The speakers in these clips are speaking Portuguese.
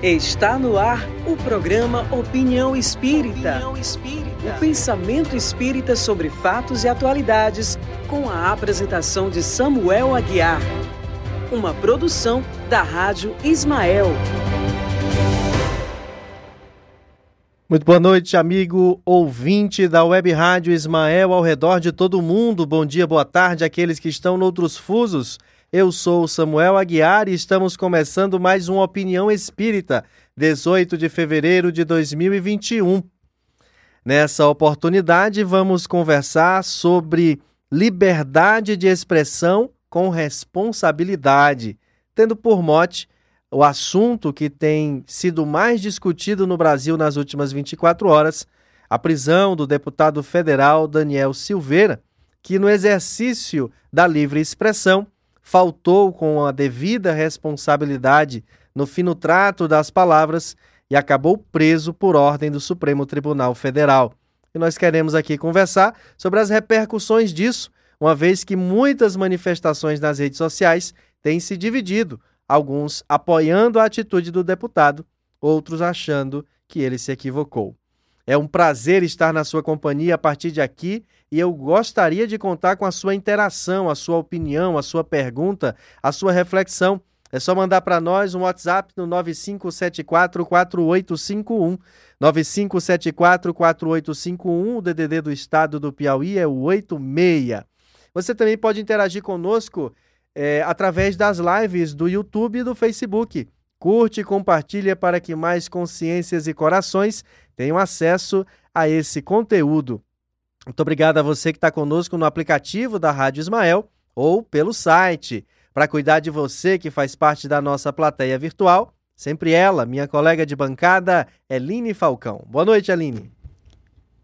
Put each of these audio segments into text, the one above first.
Está no ar o programa Opinião Espírita. Opinião Espírita. O pensamento espírita sobre fatos e atualidades, com a apresentação de Samuel Aguiar. Uma produção da Rádio Ismael. Muito boa noite, amigo ouvinte da Web Rádio Ismael ao redor de todo o mundo. Bom dia, boa tarde àqueles que estão noutros fusos. Eu sou Samuel Aguiar e estamos começando mais uma Opinião Espírita, 18 de fevereiro de 2021. Nessa oportunidade, vamos conversar sobre liberdade de expressão com responsabilidade, tendo por mote o assunto que tem sido mais discutido no Brasil nas últimas 24 horas, a prisão do deputado federal Daniel Silveira, que no exercício da livre expressão faltou com a devida responsabilidade no fino trato das palavras e acabou preso por ordem do Supremo Tribunal Federal. E nós queremos aqui conversar sobre as repercussões disso, uma vez que muitas manifestações nas redes sociais têm se dividido, alguns apoiando a atitude do deputado, outros achando que ele se equivocou. É um prazer estar na sua companhia a partir de aqui e eu gostaria de contar com a sua interação, a sua opinião, a sua pergunta, a sua reflexão. É só mandar para nós um WhatsApp no 95744851. 95744851, o DDD do estado do Piauí é o 86. Você também pode interagir conosco é, através das lives do YouTube e do Facebook. Curte e compartilha para que mais consciências e corações tenham acesso a esse conteúdo. Muito obrigado a você que está conosco no aplicativo da Rádio Ismael ou pelo site. Para cuidar de você que faz parte da nossa plateia virtual, sempre ela, minha colega de bancada, Eline Falcão. Boa noite, Eline.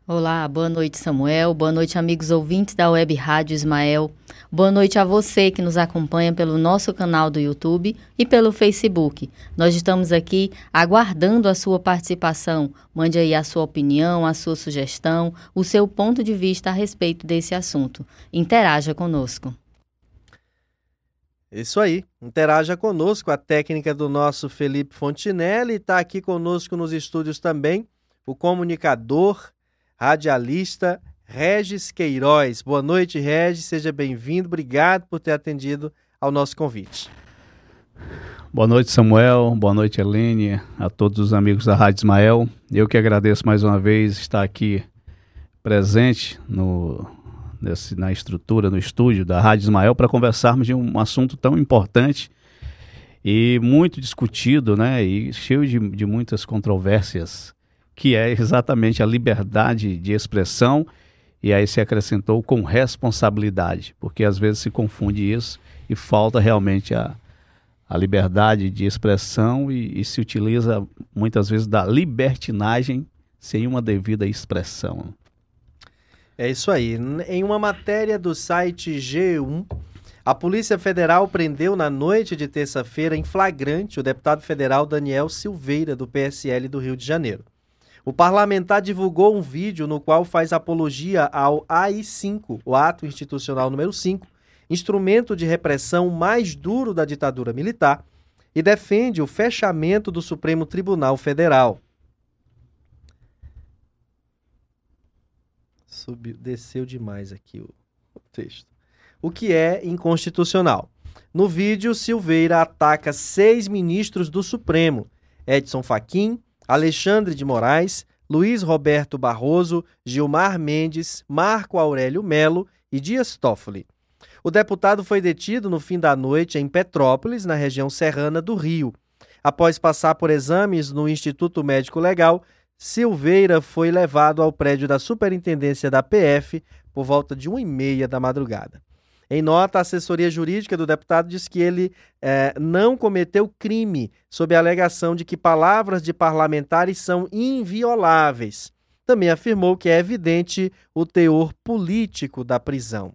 Olá, boa noite Samuel, boa noite amigos ouvintes da Web Rádio Ismael, boa noite a você que nos acompanha pelo nosso canal do YouTube e pelo Facebook. Nós estamos aqui aguardando a sua participação. Mande aí a sua opinião, a sua sugestão, o seu ponto de vista a respeito desse assunto. Interaja conosco. Isso aí, interaja conosco. A técnica do nosso Felipe Fontinelli está aqui conosco nos estúdios também, o comunicador radialista Regis Queiroz. Boa noite, Regis, seja bem-vindo. Obrigado por ter atendido ao nosso convite. Boa noite, Samuel. Boa noite, Helene, a todos os amigos da Rádio Ismael. Eu que agradeço mais uma vez estar aqui presente no, nesse, na estrutura, no estúdio da Rádio Ismael, para conversarmos de um assunto tão importante e muito discutido, né? E cheio de, de muitas controvérsias que é exatamente a liberdade de expressão, e aí se acrescentou com responsabilidade, porque às vezes se confunde isso e falta realmente a, a liberdade de expressão e, e se utiliza muitas vezes da libertinagem sem uma devida expressão. É isso aí. Em uma matéria do site G1, a Polícia Federal prendeu na noite de terça-feira em flagrante o deputado federal Daniel Silveira, do PSL do Rio de Janeiro. O parlamentar divulgou um vídeo no qual faz apologia ao AI-5, o Ato Institucional número 5, instrumento de repressão mais duro da ditadura militar, e defende o fechamento do Supremo Tribunal Federal. Subiu, desceu demais aqui o, o texto. O que é inconstitucional? No vídeo, Silveira ataca seis ministros do Supremo: Edson Fachin, Alexandre de Moraes, Luiz Roberto Barroso, Gilmar Mendes, Marco Aurélio Melo e Dias Toffoli. O deputado foi detido no fim da noite em Petrópolis, na região serrana do Rio. Após passar por exames no Instituto Médico Legal, Silveira foi levado ao prédio da Superintendência da PF por volta de 1 e meia da madrugada. Em nota, a assessoria jurídica do deputado diz que ele é, não cometeu crime, sob a alegação de que palavras de parlamentares são invioláveis. Também afirmou que é evidente o teor político da prisão.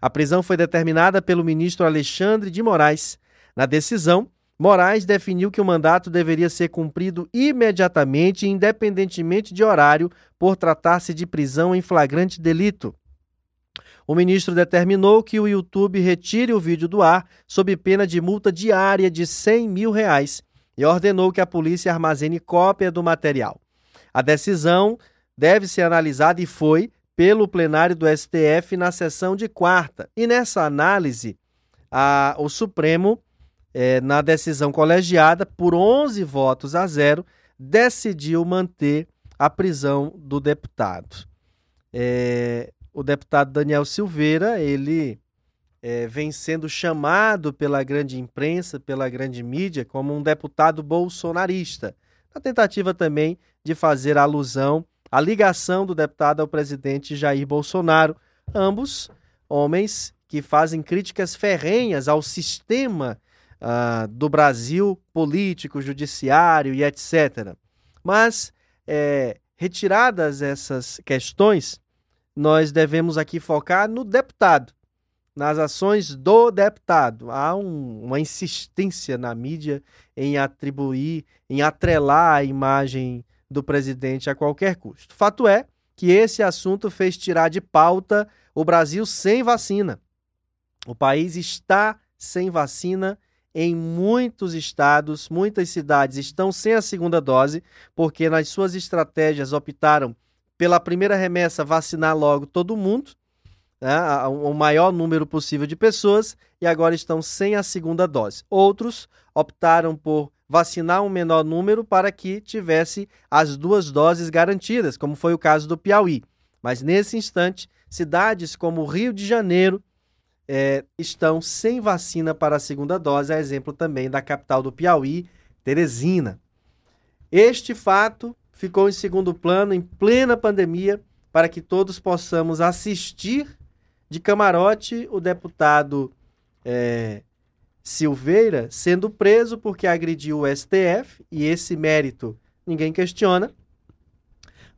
A prisão foi determinada pelo ministro Alexandre de Moraes. Na decisão, Moraes definiu que o mandato deveria ser cumprido imediatamente, independentemente de horário, por tratar-se de prisão em flagrante delito. O ministro determinou que o YouTube retire o vídeo do ar sob pena de multa diária de 100 mil reais e ordenou que a polícia armazene cópia do material. A decisão deve ser analisada e foi pelo plenário do STF na sessão de quarta. E nessa análise, a, o Supremo, é, na decisão colegiada, por 11 votos a zero, decidiu manter a prisão do deputado. É, o deputado Daniel Silveira, ele é, vem sendo chamado pela grande imprensa, pela grande mídia, como um deputado bolsonarista, na tentativa também de fazer alusão à ligação do deputado ao presidente Jair Bolsonaro, ambos homens que fazem críticas ferrenhas ao sistema uh, do Brasil político, judiciário e etc. Mas, é, retiradas essas questões, nós devemos aqui focar no deputado, nas ações do deputado. Há um, uma insistência na mídia em atribuir, em atrelar a imagem do presidente a qualquer custo. Fato é que esse assunto fez tirar de pauta o Brasil sem vacina. O país está sem vacina em muitos estados, muitas cidades estão sem a segunda dose, porque nas suas estratégias optaram pela primeira remessa vacinar logo todo mundo, né, o maior número possível de pessoas, e agora estão sem a segunda dose. Outros optaram por vacinar um menor número para que tivesse as duas doses garantidas, como foi o caso do Piauí. Mas nesse instante, cidades como Rio de Janeiro é, estão sem vacina para a segunda dose, a exemplo também da capital do Piauí, Teresina. Este fato ficou em segundo plano em plena pandemia para que todos possamos assistir de camarote o deputado é, Silveira sendo preso porque agrediu o STF, e esse mérito ninguém questiona,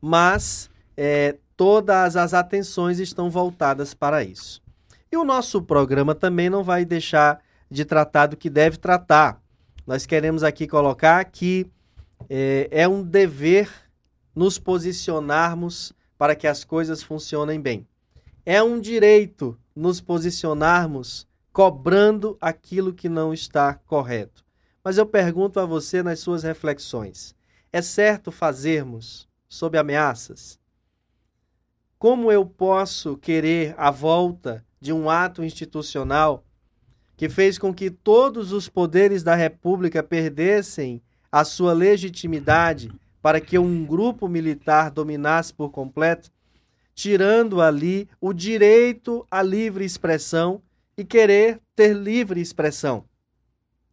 mas é, todas as atenções estão voltadas para isso. E o nosso programa também não vai deixar de tratar do que deve tratar. Nós queremos aqui colocar que é, é um dever nos posicionarmos para que as coisas funcionem bem. É um direito nos posicionarmos cobrando aquilo que não está correto. Mas eu pergunto a você nas suas reflexões: é certo fazermos sob ameaças? Como eu posso querer a volta de um ato institucional que fez com que todos os poderes da República perdessem a sua legitimidade para que um grupo militar dominasse por completo, tirando ali o direito à livre expressão e querer ter livre expressão.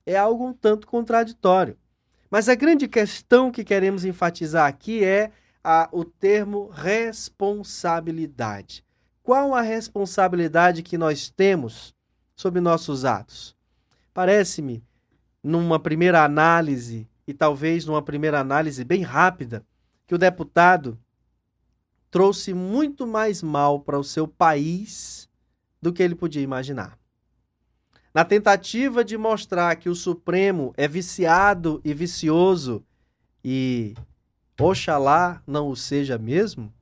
É algo um tanto contraditório. Mas a grande questão que queremos enfatizar aqui é a, o termo responsabilidade. Qual a responsabilidade que nós temos sobre nossos atos? Parece-me, numa primeira análise, e talvez numa primeira análise bem rápida, que o deputado trouxe muito mais mal para o seu país do que ele podia imaginar. Na tentativa de mostrar que o Supremo é viciado e vicioso e oxalá não o seja mesmo,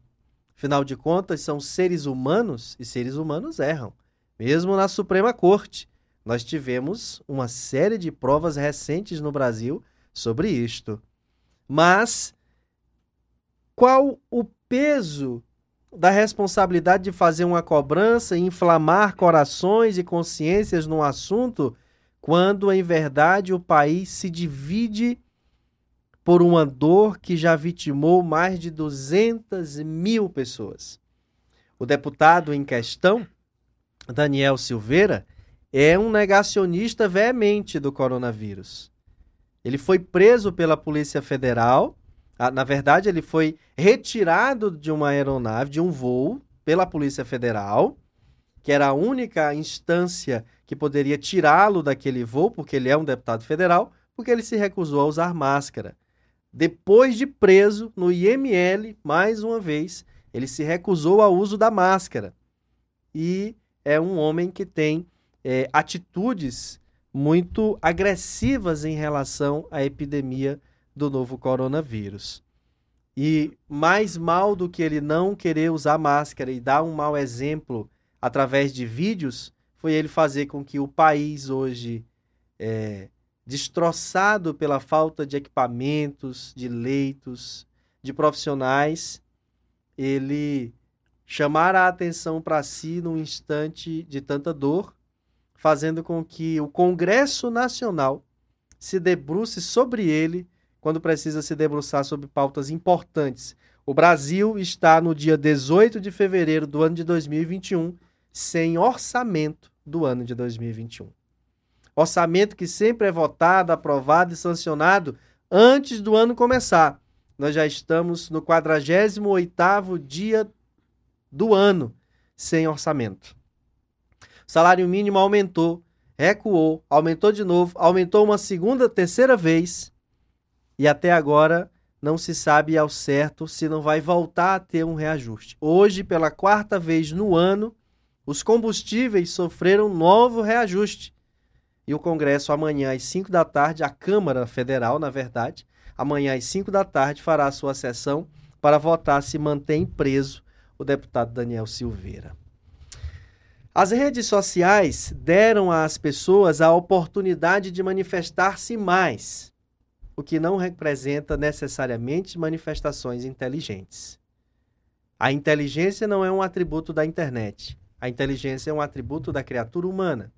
afinal de contas são seres humanos e seres humanos erram. Mesmo na Suprema Corte, nós tivemos uma série de provas recentes no Brasil sobre isto. Mas qual o peso da responsabilidade de fazer uma cobrança e inflamar corações e consciências num assunto quando, em verdade, o país se divide por uma dor que já vitimou mais de 200 mil pessoas. O deputado em questão, Daniel Silveira, é um negacionista veemente do coronavírus. Ele foi preso pela Polícia Federal. Ah, na verdade, ele foi retirado de uma aeronave, de um voo, pela Polícia Federal, que era a única instância que poderia tirá-lo daquele voo, porque ele é um deputado federal, porque ele se recusou a usar máscara. Depois de preso no IML, mais uma vez, ele se recusou ao uso da máscara. E é um homem que tem é, atitudes muito agressivas em relação à epidemia do novo coronavírus. E mais mal do que ele não querer usar máscara e dar um mau exemplo através de vídeos, foi ele fazer com que o país hoje é, destroçado pela falta de equipamentos, de leitos, de profissionais, ele chamar a atenção para si num instante de tanta dor, fazendo com que o Congresso Nacional se debruce sobre ele quando precisa se debruçar sobre pautas importantes. O Brasil está no dia 18 de fevereiro do ano de 2021 sem orçamento do ano de 2021. Orçamento que sempre é votado, aprovado e sancionado antes do ano começar. Nós já estamos no 48º dia do ano sem orçamento. Salário mínimo aumentou, recuou, aumentou de novo, aumentou uma segunda, terceira vez e até agora não se sabe ao certo se não vai voltar a ter um reajuste. Hoje, pela quarta vez no ano, os combustíveis sofreram um novo reajuste. E o Congresso, amanhã às 5 da tarde, a Câmara Federal, na verdade, amanhã às 5 da tarde, fará a sua sessão para votar se mantém preso o deputado Daniel Silveira. As redes sociais deram às pessoas a oportunidade de manifestar-se mais, o que não representa necessariamente manifestações inteligentes. A inteligência não é um atributo da internet. A inteligência é um atributo da criatura humana.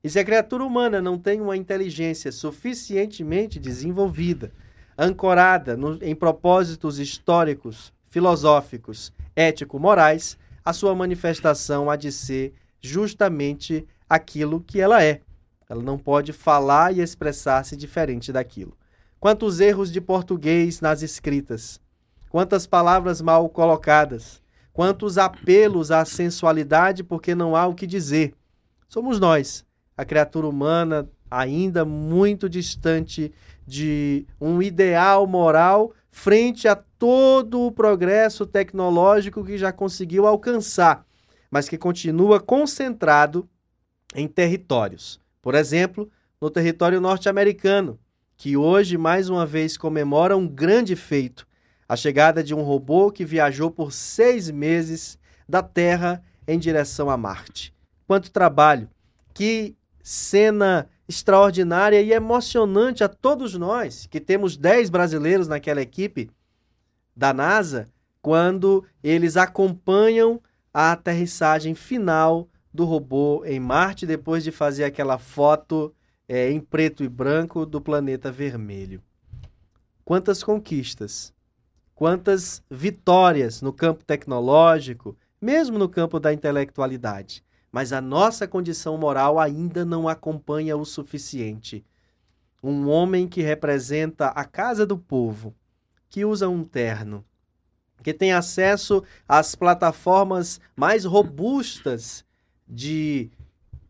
E se a criatura humana não tem uma inteligência suficientemente desenvolvida, ancorada no, em propósitos históricos, filosóficos, ético-morais, a sua manifestação há de ser justamente aquilo que ela é. Ela não pode falar e expressar-se diferente daquilo. Quantos erros de português nas escritas, quantas palavras mal colocadas, quantos apelos à sensualidade porque não há o que dizer. Somos nós, a criatura humana ainda muito distante de um ideal moral frente a todo o progresso tecnológico que já conseguiu alcançar, mas que continua concentrado em territórios. Por exemplo, no território norte-americano, que hoje mais uma vez comemora um grande feito a chegada de um robô que viajou por seis meses da Terra em direção a Marte. Quanto trabalho! Que cena extraordinária e emocionante a todos nós, que temos dez brasileiros naquela equipe da NASA, quando eles acompanham a aterrissagem final do robô em Marte, depois de fazer aquela foto é, em preto e branco do planeta vermelho. Quantas conquistas! quantas vitórias no campo tecnológico, mesmo no campo da intelectualidade. Mas a nossa condição moral ainda não acompanha o suficiente. Um homem que representa a casa do povo, que usa um terno, que tem acesso às plataformas mais robustas de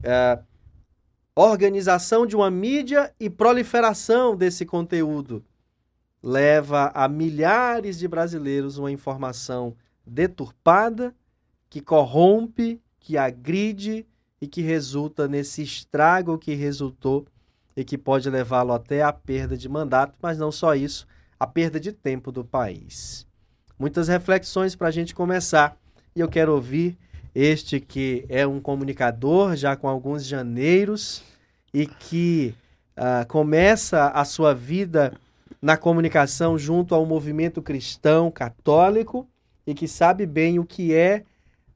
uh, organização de uma mídia e proliferação desse conteúdo leva a milhares de brasileiros uma informação deturpada, que corrompe, que agride e que resulta nesse estrago que resultou e que pode levá-lo até a perda de mandato, mas não só isso, a perda de tempo do país. Muitas reflexões para a gente começar. E eu quero ouvir este que é um comunicador já com alguns janeiros e que uh, começa a sua vida na comunicação junto ao movimento cristão católico e que sabe bem o que é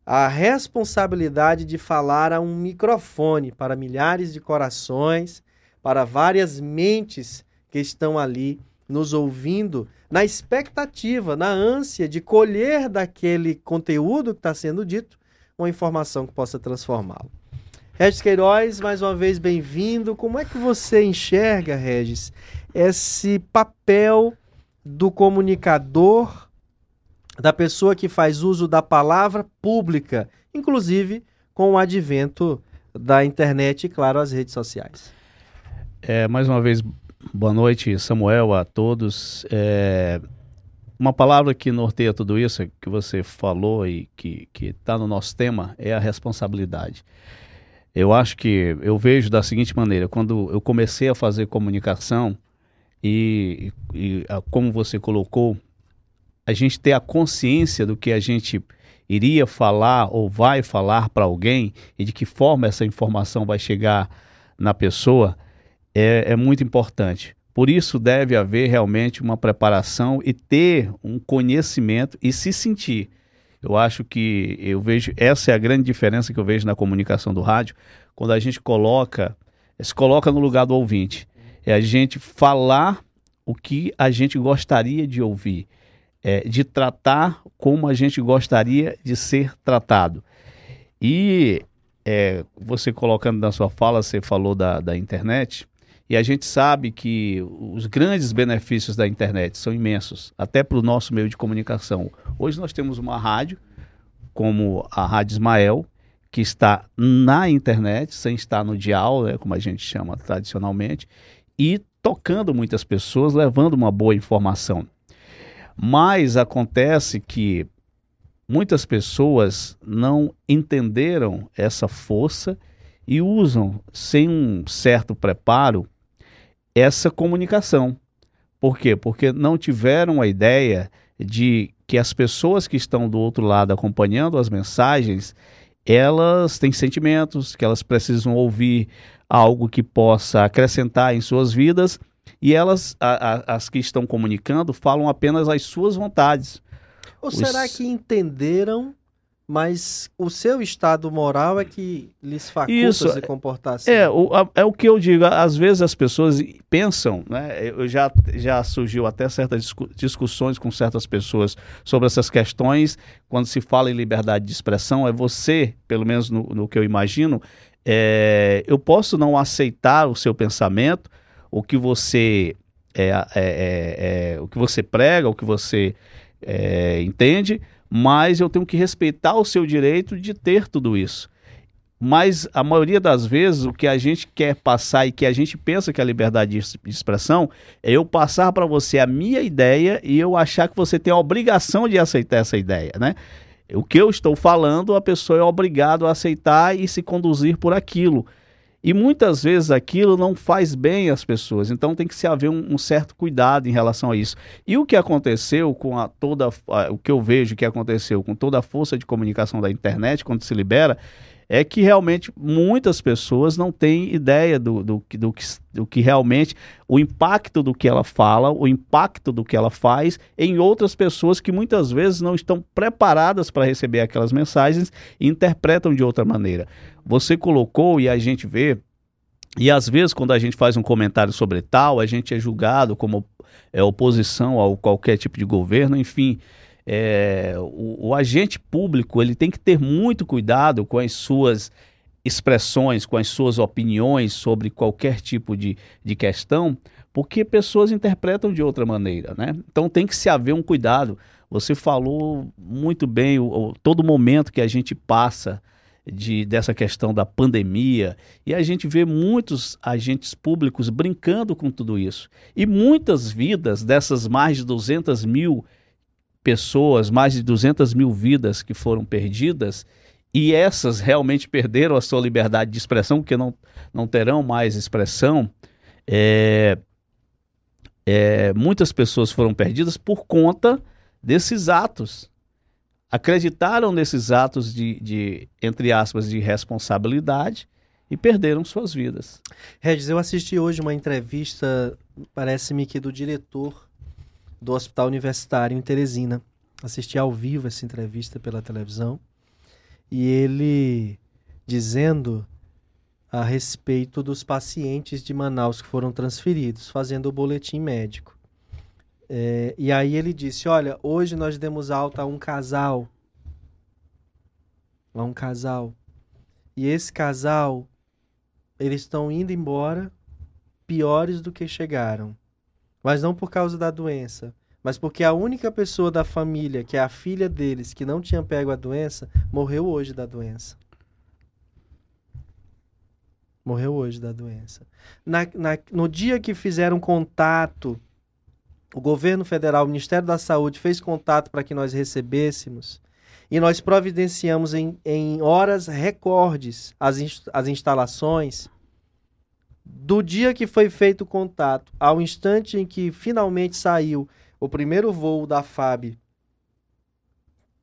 a responsabilidade de falar a um microfone para milhares de corações, para várias mentes que estão ali nos ouvindo, na expectativa, na ânsia de colher daquele conteúdo que está sendo dito uma informação que possa transformá-lo. Regis Queiroz, mais uma vez bem-vindo. Como é que você enxerga, Regis, esse papel do comunicador, da pessoa que faz uso da palavra pública, inclusive com o advento da internet e, claro, as redes sociais. É, mais uma vez, boa noite, Samuel, a todos. É, uma palavra que norteia tudo isso, que você falou e que está no nosso tema, é a responsabilidade. Eu acho que eu vejo da seguinte maneira: quando eu comecei a fazer comunicação, e, e a, como você colocou, a gente ter a consciência do que a gente iria falar ou vai falar para alguém e de que forma essa informação vai chegar na pessoa, é, é muito importante. Por isso deve haver realmente uma preparação e ter um conhecimento e se sentir. Eu acho que eu vejo essa é a grande diferença que eu vejo na comunicação do rádio, quando a gente coloca, se coloca no lugar do ouvinte. É a gente falar o que a gente gostaria de ouvir, é, de tratar como a gente gostaria de ser tratado. E é, você colocando na sua fala, você falou da, da internet, e a gente sabe que os grandes benefícios da internet são imensos, até para o nosso meio de comunicação. Hoje nós temos uma rádio, como a Rádio Ismael, que está na internet, sem estar no dial, né, como a gente chama tradicionalmente, e tocando muitas pessoas, levando uma boa informação. Mas acontece que muitas pessoas não entenderam essa força e usam, sem um certo preparo, essa comunicação. Por quê? Porque não tiveram a ideia de que as pessoas que estão do outro lado acompanhando as mensagens, elas têm sentimentos, que elas precisam ouvir algo que possa acrescentar em suas vidas, e elas, a, a, as que estão comunicando, falam apenas as suas vontades. Ou Os... será que entenderam mas o seu estado moral é que lhes faculta Isso, se comportar assim. É o, é o que eu digo, às vezes as pessoas pensam, né? Eu já, já surgiu até certas discussões com certas pessoas sobre essas questões, quando se fala em liberdade de expressão, é você, pelo menos no, no que eu imagino, é, eu posso não aceitar o seu pensamento, o que você é, é, é, é o que você prega, o que você é, entende, mas eu tenho que respeitar o seu direito de ter tudo isso. Mas a maioria das vezes o que a gente quer passar e que a gente pensa que é a liberdade de expressão é eu passar para você a minha ideia e eu achar que você tem a obrigação de aceitar essa ideia, né? O que eu estou falando, a pessoa é obrigado a aceitar e se conduzir por aquilo. E muitas vezes aquilo não faz bem às pessoas, então tem que se haver um, um certo cuidado em relação a isso. E o que aconteceu com a, toda a, o que eu vejo que aconteceu com toda a força de comunicação da internet quando se libera é que realmente muitas pessoas não têm ideia do, do, do, que, do que realmente o impacto do que ela fala, o impacto do que ela faz em outras pessoas que muitas vezes não estão preparadas para receber aquelas mensagens e interpretam de outra maneira. Você colocou e a gente vê e às vezes, quando a gente faz um comentário sobre tal, a gente é julgado como é, oposição a qualquer tipo de governo, enfim é, o, o, agente público ele tem que ter muito cuidado com as suas expressões, com as suas opiniões sobre qualquer tipo de, de questão, porque pessoas interpretam de outra maneira, né? Então tem que se haver um cuidado. Você falou muito bem o, o, todo momento que a gente passa de, dessa questão da pandemia e a gente vê muitos agentes públicos brincando com tudo isso. E muitas vidas dessas mais de 200 mil pessoas, mais de 200 mil vidas que foram perdidas, e essas realmente perderam a sua liberdade de expressão, porque não, não terão mais expressão. É, é, muitas pessoas foram perdidas por conta desses atos. Acreditaram nesses atos de, de entre aspas, de responsabilidade e perderam suas vidas. Regis, eu assisti hoje uma entrevista, parece-me que do diretor do Hospital Universitário em Teresina. Assisti ao vivo essa entrevista pela televisão e ele dizendo a respeito dos pacientes de Manaus que foram transferidos, fazendo o boletim médico. É, e aí ele disse: Olha, hoje nós demos alta a um casal. A um casal. E esse casal, eles estão indo embora piores do que chegaram. Mas não por causa da doença, mas porque a única pessoa da família, que é a filha deles, que não tinha pego a doença, morreu hoje da doença. Morreu hoje da doença. Na, na, no dia que fizeram contato, o governo federal, o Ministério da Saúde, fez contato para que nós recebêssemos e nós providenciamos em, em horas recordes as, as instalações do dia que foi feito o contato ao instante em que finalmente saiu o primeiro voo da FAB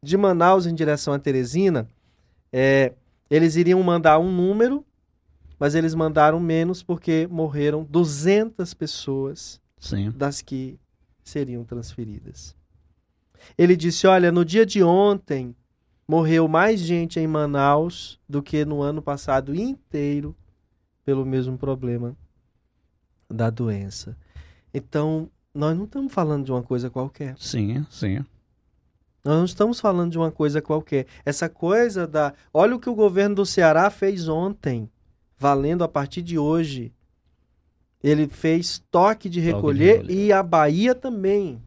de Manaus em direção a Teresina, é, eles iriam mandar um número mas eles mandaram menos porque morreram 200 pessoas Sim. das que seriam transferidas. Ele disse: Olha, no dia de ontem morreu mais gente em Manaus do que no ano passado inteiro pelo mesmo problema da doença. Então, nós não estamos falando de uma coisa qualquer. Sim, sim. Nós não estamos falando de uma coisa qualquer. Essa coisa da. Olha o que o governo do Ceará fez ontem, valendo a partir de hoje. Ele fez toque de recolher, recolher. e a Bahia também.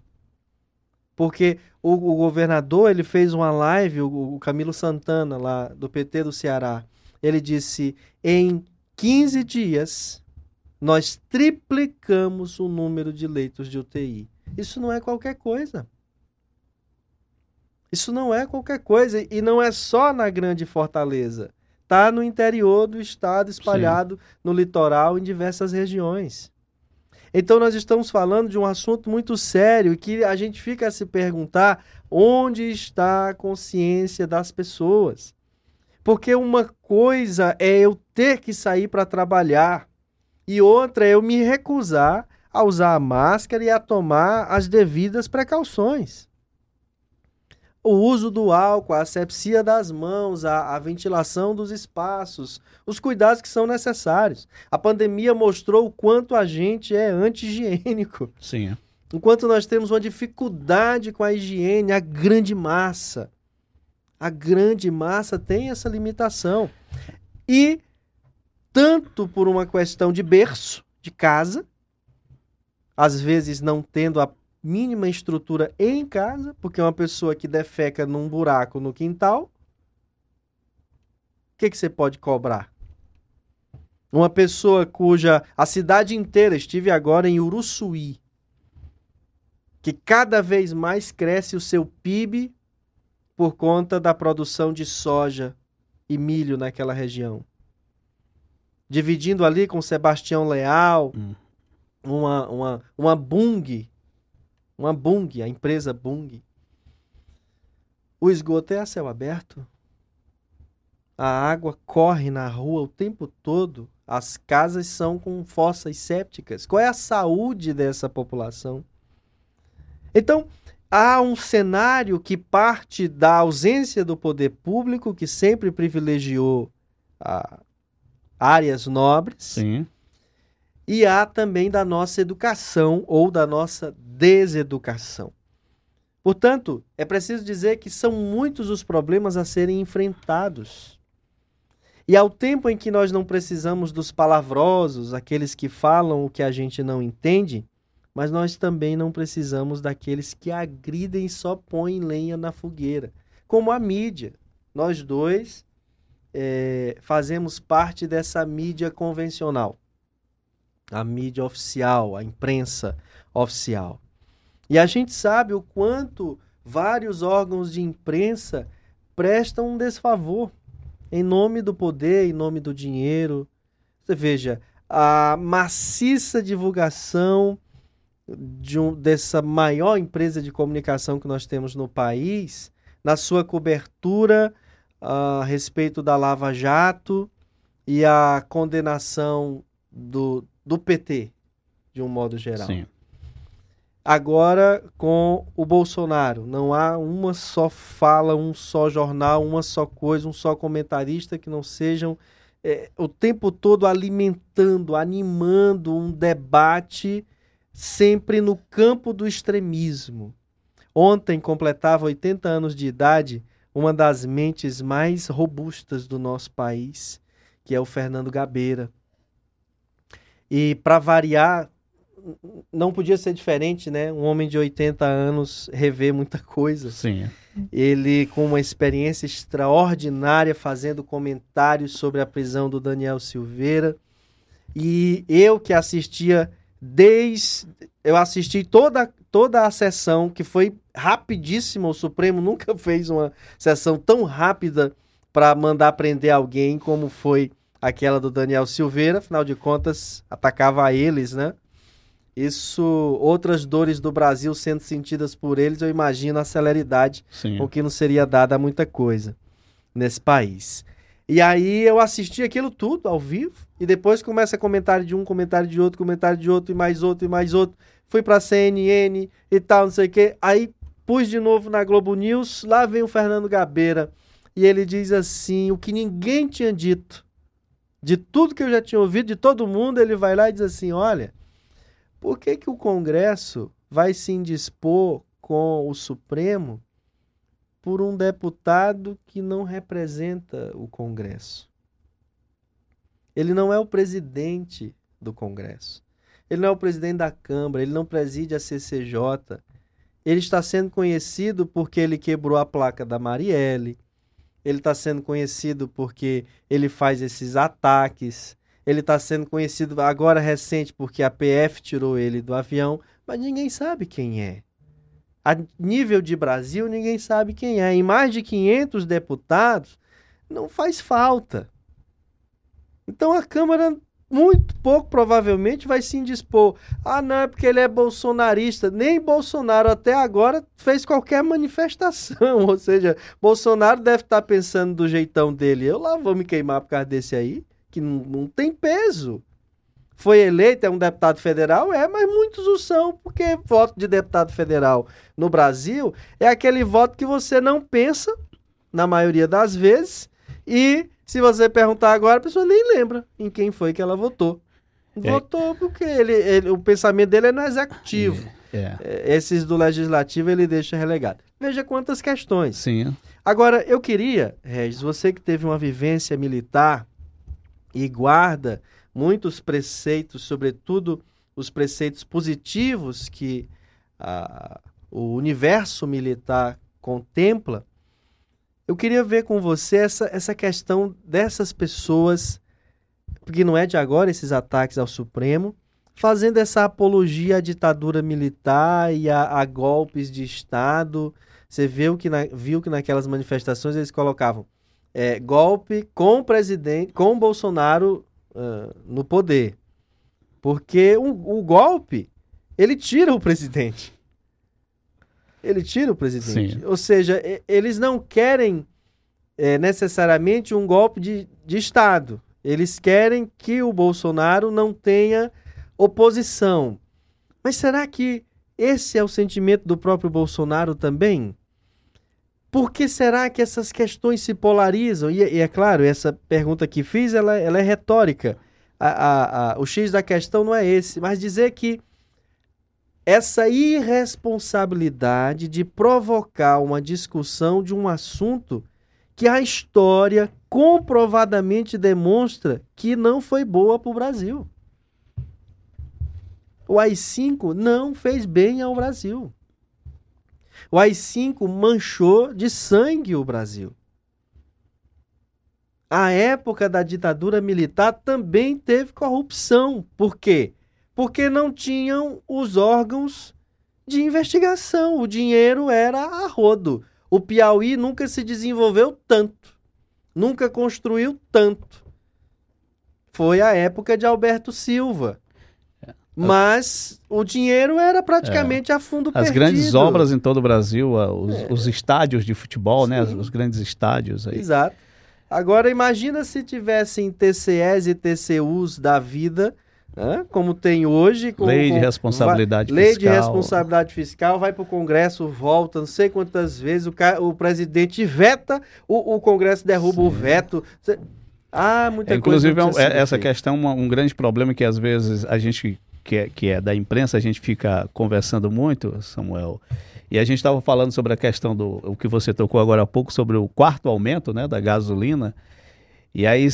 Porque o, o governador ele fez uma live, o, o Camilo Santana, lá do PT do Ceará. Ele disse: em 15 dias, nós triplicamos o número de leitos de UTI. Isso não é qualquer coisa. Isso não é qualquer coisa e não é só na grande fortaleza. Tá no interior do estado, espalhado no litoral em diversas regiões. Então nós estamos falando de um assunto muito sério e que a gente fica a se perguntar onde está a consciência das pessoas. Porque uma coisa é eu ter que sair para trabalhar e outra é eu me recusar a usar a máscara e a tomar as devidas precauções o uso do álcool, a asepsia das mãos, a, a, ventilação dos espaços, os cuidados que são necessários. A pandemia mostrou o quanto a gente é anti-higiênico. Sim. Enquanto nós temos uma dificuldade com a higiene, a grande massa, a grande massa tem essa limitação. E tanto por uma questão de berço, de casa, às vezes não tendo a mínima estrutura em casa, porque uma pessoa que defeca num buraco no quintal, o que, que você pode cobrar? Uma pessoa cuja a cidade inteira, estive agora em Uruçuí, que cada vez mais cresce o seu PIB por conta da produção de soja e milho naquela região. Dividindo ali com Sebastião Leal, Hum. uma, uma, uma Bung, uma Bung, a empresa Bung. O esgoto é a céu aberto. A água corre na rua o tempo todo. As casas são com fossas sépticas. Qual é a saúde dessa população? Então, há um cenário que parte da ausência do poder público, que sempre privilegiou ah, áreas nobres, Sim. E há também da nossa educação ou da nossa deseducação. Portanto, é preciso dizer que são muitos os problemas a serem enfrentados. E ao tempo em que nós não precisamos dos palavrosos, aqueles que falam o que a gente não entende, mas nós também não precisamos daqueles que agridem e só põem lenha na fogueira, como a mídia. Nós dois é, fazemos parte dessa mídia convencional a mídia oficial, a imprensa oficial. E a gente sabe o quanto vários órgãos de imprensa prestam um desfavor em nome do poder, em nome do dinheiro. Você veja, a maciça divulgação de um, dessa maior empresa de comunicação que nós temos no país, na sua cobertura a respeito da Lava Jato e a condenação do, do PT, de um modo geral. Sim. Agora, com o Bolsonaro, não há uma só fala, um só jornal, uma só coisa, um só comentarista que não sejam é, o tempo todo alimentando, animando um debate sempre no campo do extremismo. Ontem completava 80 anos de idade uma das mentes mais robustas do nosso país, que é o Fernando Gabeira. E para variar, não podia ser diferente, né? Um homem de 80 anos rever muita coisa. Sim. Ele com uma experiência extraordinária fazendo comentários sobre a prisão do Daniel Silveira. E eu que assistia desde eu assisti toda toda a sessão que foi rapidíssima, o Supremo nunca fez uma sessão tão rápida para mandar prender alguém como foi aquela do Daniel Silveira, afinal de contas, atacava a eles, né? Isso, outras dores do Brasil sendo sentidas por eles, eu imagino a celeridade Sim. com que não seria dada muita coisa nesse país. E aí eu assisti aquilo tudo ao vivo, e depois começa comentário de um, comentário de outro, comentário de outro, e mais outro, e mais outro. Fui pra CNN e tal, não sei o quê. Aí pus de novo na Globo News, lá vem o Fernando Gabeira, e ele diz assim, o que ninguém tinha dito, de tudo que eu já tinha ouvido, de todo mundo, ele vai lá e diz assim, olha, por que que o Congresso vai se indispor com o Supremo por um deputado que não representa o Congresso. Ele não é o presidente do Congresso. Ele não é o presidente da Câmara, ele não preside a CCJ. Ele está sendo conhecido porque ele quebrou a placa da Marielle. Ele está sendo conhecido porque ele faz esses ataques. Ele está sendo conhecido agora recente porque a PF tirou ele do avião, mas ninguém sabe quem é. A nível de Brasil, ninguém sabe quem é. Em mais de 500 deputados, não faz falta. Então a Câmara, muito pouco provavelmente, vai se indispor. Ah, não, é porque ele é bolsonarista. Nem Bolsonaro até agora fez qualquer manifestação. Ou seja, Bolsonaro deve estar pensando do jeitão dele. Eu lá vou me queimar por causa desse aí, que não, não tem peso foi eleito, é um deputado federal? É, mas muitos o são, porque voto de deputado federal no Brasil é aquele voto que você não pensa, na maioria das vezes, e se você perguntar agora, a pessoa nem lembra em quem foi que ela votou. É. Votou porque ele, ele, o pensamento dele é no executivo. É. é. Esses do legislativo ele deixa relegado. Veja quantas questões. Sim. Agora, eu queria, Regis, você que teve uma vivência militar e guarda muitos preceitos, sobretudo os preceitos positivos que a, o universo militar contempla, eu queria ver com você essa, essa questão dessas pessoas, porque não é de agora esses ataques ao Supremo, fazendo essa apologia à ditadura militar e a, a golpes de Estado. Você viu que, na, viu que naquelas manifestações eles colocavam é, golpe com o presidente, com o Bolsonaro uh, no poder. Porque o, o, golpe, ele tira o presidente. Ele tira o presidente. Sim. Ou seja, eles não querem é, necessariamente um golpe de, de Estado. Eles querem que o Bolsonaro não tenha oposição. Mas será que esse é o sentimento do próprio Bolsonaro também? Por que será que essas questões se polarizam? E, e é claro, essa pergunta que fiz, ela, ela é retórica. A, a, a, o X da questão não é esse, mas dizer que essa irresponsabilidade de provocar uma discussão de um assunto que a história comprovadamente demonstra que não foi boa para o Brasil. O AI-5 não fez bem ao Brasil. O AI-5 manchou de sangue o Brasil. A época da ditadura militar também teve corrupção. Por quê? Porque não tinham os órgãos de investigação. O dinheiro era a rodo. O Piauí nunca se desenvolveu tanto, nunca construiu tanto. Foi a época de Alberto Silva. Mas o dinheiro era praticamente é. a fundo As perdido. As grandes obras em todo o Brasil, os, é. os estádios de futebol, né? Os, os, grandes estádios aí. Exato. Agora imagina se tivessem TCEs e TCUs da vida, né? como tem hoje. Com, lei de responsabilidade vai, fiscal. Lei de responsabilidade fiscal, vai para o Congresso, volta, não sei quantas vezes, o, o presidente veta, o, o Congresso derruba Sim. o veto. Ah, muita é, coisa. Inclusive, é, essa questão é um, um grande problema que às vezes a gente que é, que é da imprensa, a gente fica conversando muito, Samuel. E a gente estava falando sobre a questão do o que você tocou agora há pouco, sobre o quarto aumento né, da gasolina. E aí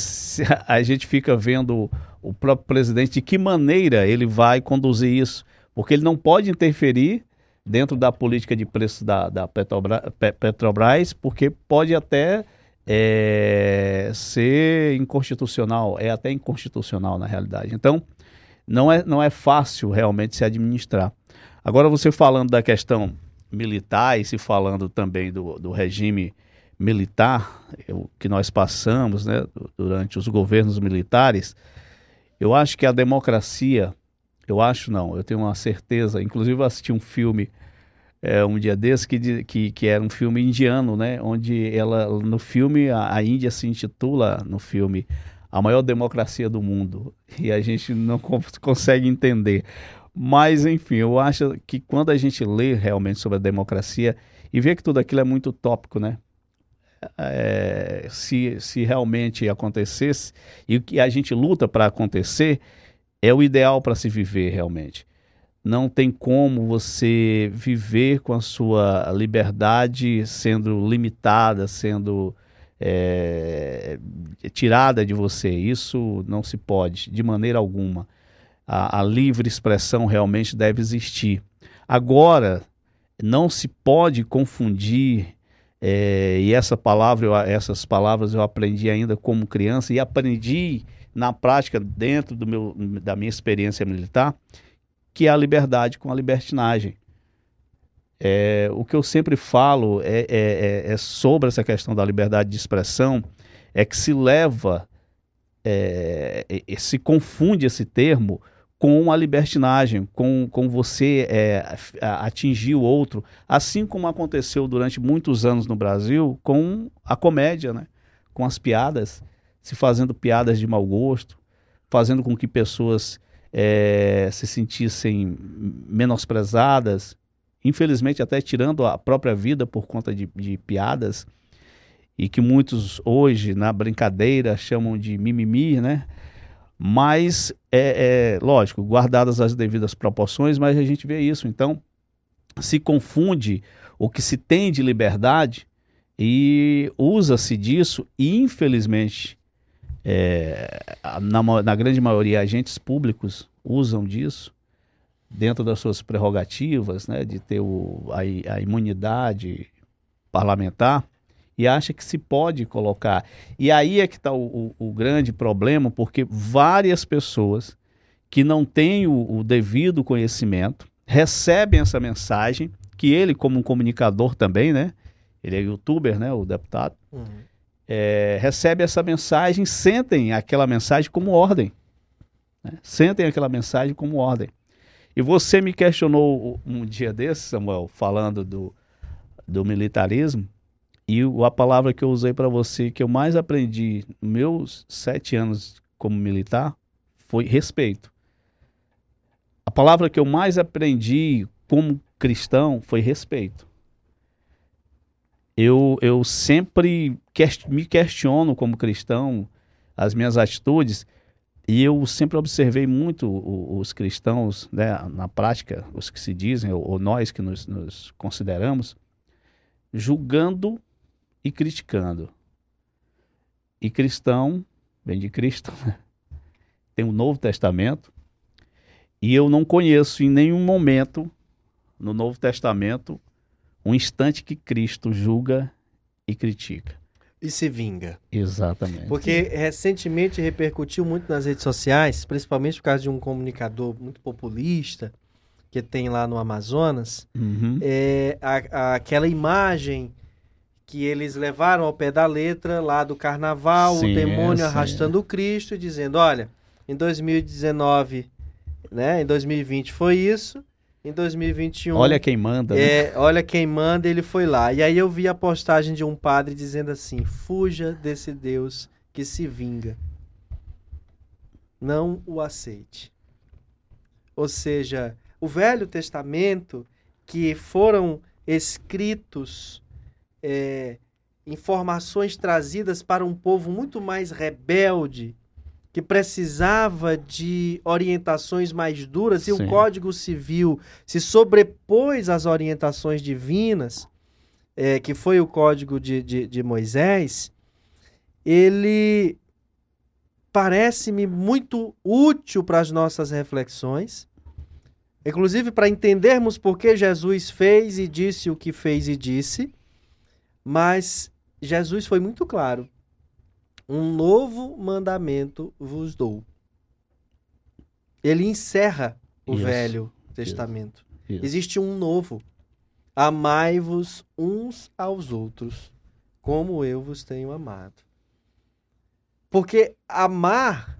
a gente fica vendo o próprio presidente de que maneira ele vai conduzir isso. Porque ele não pode interferir dentro da política de preço da, da Petrobras, porque pode até é, ser inconstitucional, é até inconstitucional na realidade. Então, não é, não é fácil realmente se administrar. Agora, você falando da questão militar e se falando também do, do regime militar eu, que nós passamos né, durante os governos militares, eu acho que a democracia, eu acho não, eu tenho uma certeza, inclusive eu assisti um filme é, um dia desse que, que, que era um filme indiano, né? Onde ela, no filme, a, a Índia se intitula no filme a maior democracia do mundo. E a gente não consegue entender. Mas, enfim, eu acho que quando a gente lê realmente sobre a democracia e vê que tudo aquilo é muito utópico, né? É, se, se realmente acontecesse e o que a gente luta para acontecer é o ideal para se viver realmente. Não tem como você viver com a sua liberdade sendo limitada, sendo é, tirada de você. Isso não se pode, de maneira alguma. A, a livre expressão realmente deve existir. Agora, não se pode confundir é, e essa palavra, eu, essas palavras eu aprendi ainda como criança e aprendi na prática dentro do meu, da minha experiência militar que é a liberdade com a libertinagem. É, o que eu sempre falo é, é, é, é, sobre essa questão da liberdade de expressão, é que se leva, é, se confunde esse termo com a libertinagem, com, com você é, atingir o outro, assim como aconteceu durante muitos anos no Brasil com a comédia, né? com as piadas, se fazendo piadas de mau gosto, fazendo com que pessoas é, se sentissem menosprezadas, infelizmente até tirando a própria vida por conta de, de piadas, e que muitos hoje, na brincadeira, chamam de mimimi, né? Mas, é, é, lógico, guardadas as devidas proporções, mas a gente vê isso. Então, se confunde o que se tem de liberdade e usa-se disso, e infelizmente, é, na, na grande maioria, agentes públicos usam disso dentro das suas prerrogativas, né, de ter o, a, a imunidade parlamentar, e acha que se pode colocar. E aí é que está o, o, o, grande problema, porque várias pessoas que não têm o, o, devido conhecimento recebem essa mensagem, que ele, como um comunicador também, né? Ele é youtuber, né? O deputado. Uhum é, recebe essa mensagem, sentem aquela mensagem como ordem. Né? Sentem aquela mensagem como ordem. E você me questionou um dia desse, Samuel, falando do, do militarismo, e a palavra que eu usei para você, que eu mais aprendi meus sete anos como militar, foi respeito. A palavra que eu mais aprendi como cristão foi respeito eu, eu sempre quest me questiono como cristão as minhas atitudes e eu sempre observei muito os cristãos, né, na prática, os que se dizem, ou, ou nós que nos, nos, consideramos, julgando e criticando. E cristão, vem de Cristo, né? tem o um Novo Testamento, e eu não conheço em nenhum momento no Novo Testamento um instante que Cristo julga e critica. E se vinga. Exatamente. Porque recentemente repercutiu muito nas redes sociais, principalmente por causa de um comunicador muito populista que tem lá no Amazonas, uhum. é, a, a, aquela imagem que eles levaram ao pé da letra lá do carnaval, sim, o demônio é, arrastando o Cristo e dizendo, olha, em 2019, né, em 2020 foi isso, em 2021. Olha quem manda. Né? É, olha quem manda, ele foi lá. E aí eu vi a postagem de um padre dizendo assim: fuja desse Deus que se vinga. Não o aceite. Ou seja, o Velho Testamento, que foram escritos é, informações trazidas para um povo muito mais rebelde, que precisava de orientações mais duras Sim. e o Código Civil se sobrepôs às orientações divinas, é, que foi o Código de, de, de Moisés, ele parece-me muito útil para as nossas reflexões, inclusive para entendermos por que Jesus fez e disse o que fez e disse, mas Jesus foi muito claro um novo mandamento vos dou. Ele encerra o Isso. Velho Testamento. Isso. Existe um novo. Amai-vos uns aos outros, como eu vos tenho amado. Porque amar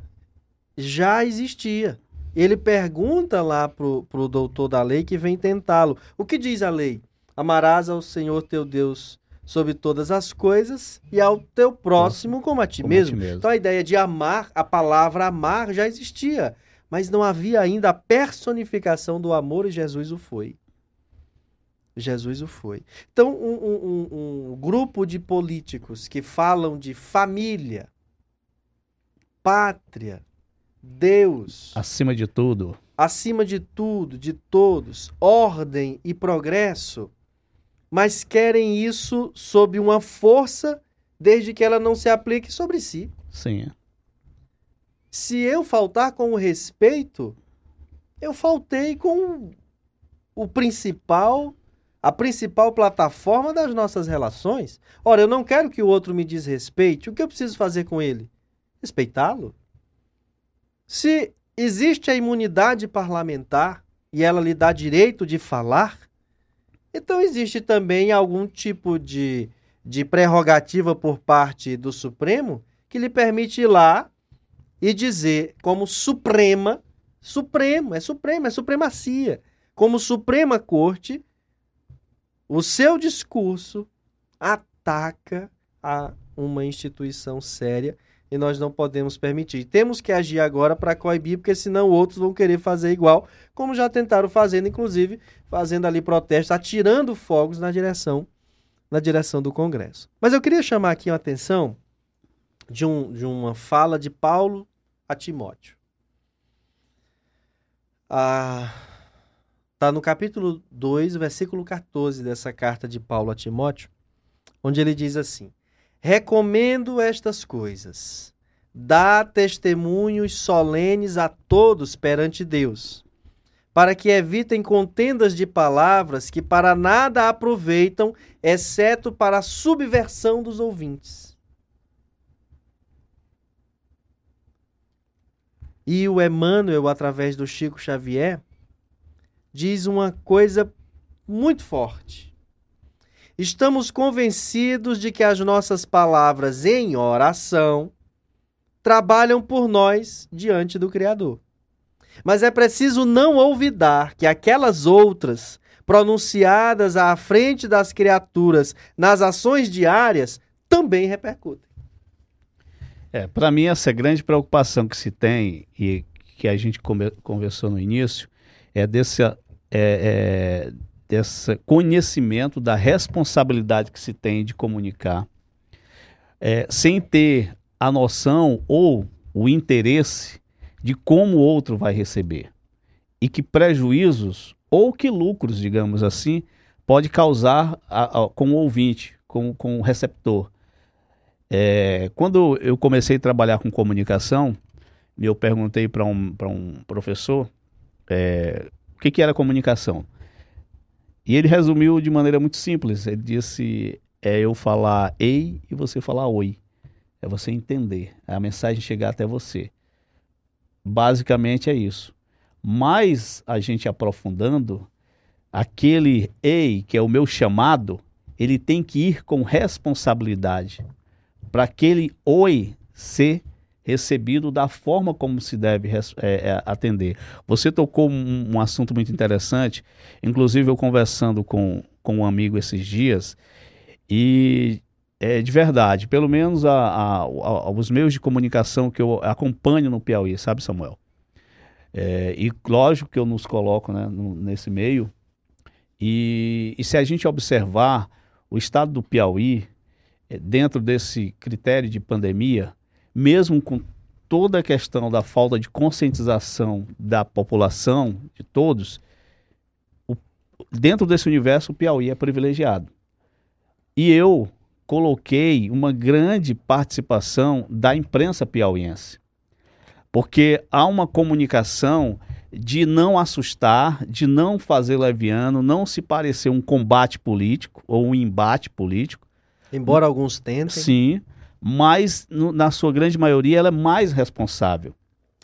já existia. Ele pergunta lá pro, pro doutor da lei que vem tentá-lo. O que diz a lei? Amarás ao Senhor teu Deus sobre todas as coisas e ao teu próximo como a ti, Como a mesmo. ti mesmo. Então a ideia de amar, a palavra amar já existia, mas não havia ainda a personificação do amor e Jesus o foi. Jesus o foi. Então, um, um- um- um grupo de políticos que falam de família, pátria, Deus, Acima de tudo, acima de tudo, de todos, ordem e progresso, mas querem isso sob uma força desde que ela não se aplique sobre si. sim. Se eu faltar com o respeito, eu faltei com o principal, a principal plataforma das nossas relações. Ora, eu não quero que o outro me desrespeite. O que eu preciso fazer com ele? Respeitá-lo. Se existe a imunidade parlamentar e ela lhe dá direito de falar, então existe também algum tipo de, de prerrogativa por parte do Supremo que lhe permite ir lá e dizer como suprema, supremo, é supremo, é supremacia, como Suprema Corte, o seu discurso ataca a uma instituição séria e nós não podemos permitir. Temos que agir agora para coibir, porque senão outros vão querer fazer igual, como já tentaram fazendo, inclusive fazendo ali protestos, atirando fogos na direção na direção do Congresso. Mas eu queria chamar aqui a atenção de, um, de uma fala de Paulo a Timóteo. Ah, tá no capítulo 2, versículo 14 dessa carta de Paulo a Timóteo, onde ele diz assim: Recomendo estas coisas, dá testemunhos solenes a todos perante Deus, para que evitem contendas de palavras que para nada aproveitam, exceto para a subversão dos ouvintes. E o Emmanuel, através do Chico Xavier, diz uma coisa muito forte. Estamos convencidos de que as nossas palavras em oração trabalham por nós diante do Criador. Mas é preciso não olvidar que aquelas outras, pronunciadas à frente das criaturas nas ações diárias, também repercutem. É, para mim essa grande preocupação que se tem e que a gente conversou no início é desse, é, é, desse conhecimento da responsabilidade que se tem de comunicar, é, sem ter a noção ou o interesse de como o outro vai receber e que prejuízos ou que lucros, digamos assim, pode causar a- a- com o ouvinte, com, com o receptor. É, quando eu comecei a trabalhar com comunicação, eu perguntei para um, um professor é, o que, que era comunicação. E ele resumiu de maneira muito simples. Ele disse: é eu falar ei e você falar oi. É você entender, é a mensagem chegar até você. Basicamente é isso. Mas a gente aprofundando, aquele ei, que é o meu chamado, ele tem que ir com responsabilidade para aquele oi ser recebido da forma como se deve é, é, atender. Você tocou um, um assunto muito interessante, inclusive eu conversando com, com um amigo esses dias, e é de verdade, pelo menos a, a- a- os meios de comunicação que eu acompanho no Piauí, sabe, Samuel? É, e lógico que eu nos coloco né, no- nesse meio, e, e se a gente observar o estado do Piauí, eh, dentro desse critério de pandemia, mesmo com toda a questão da falta de conscientização da população, de todos, o- dentro desse universo o Piauí é privilegiado. E eu coloquei uma grande participação da imprensa piauiense. Porque há uma comunicação de não assustar, de não fazer leviano, não se parecer um combate político ou um embate político, Embora alguns tentem. Sim, mas no- na sua grande maioria ela é mais responsável.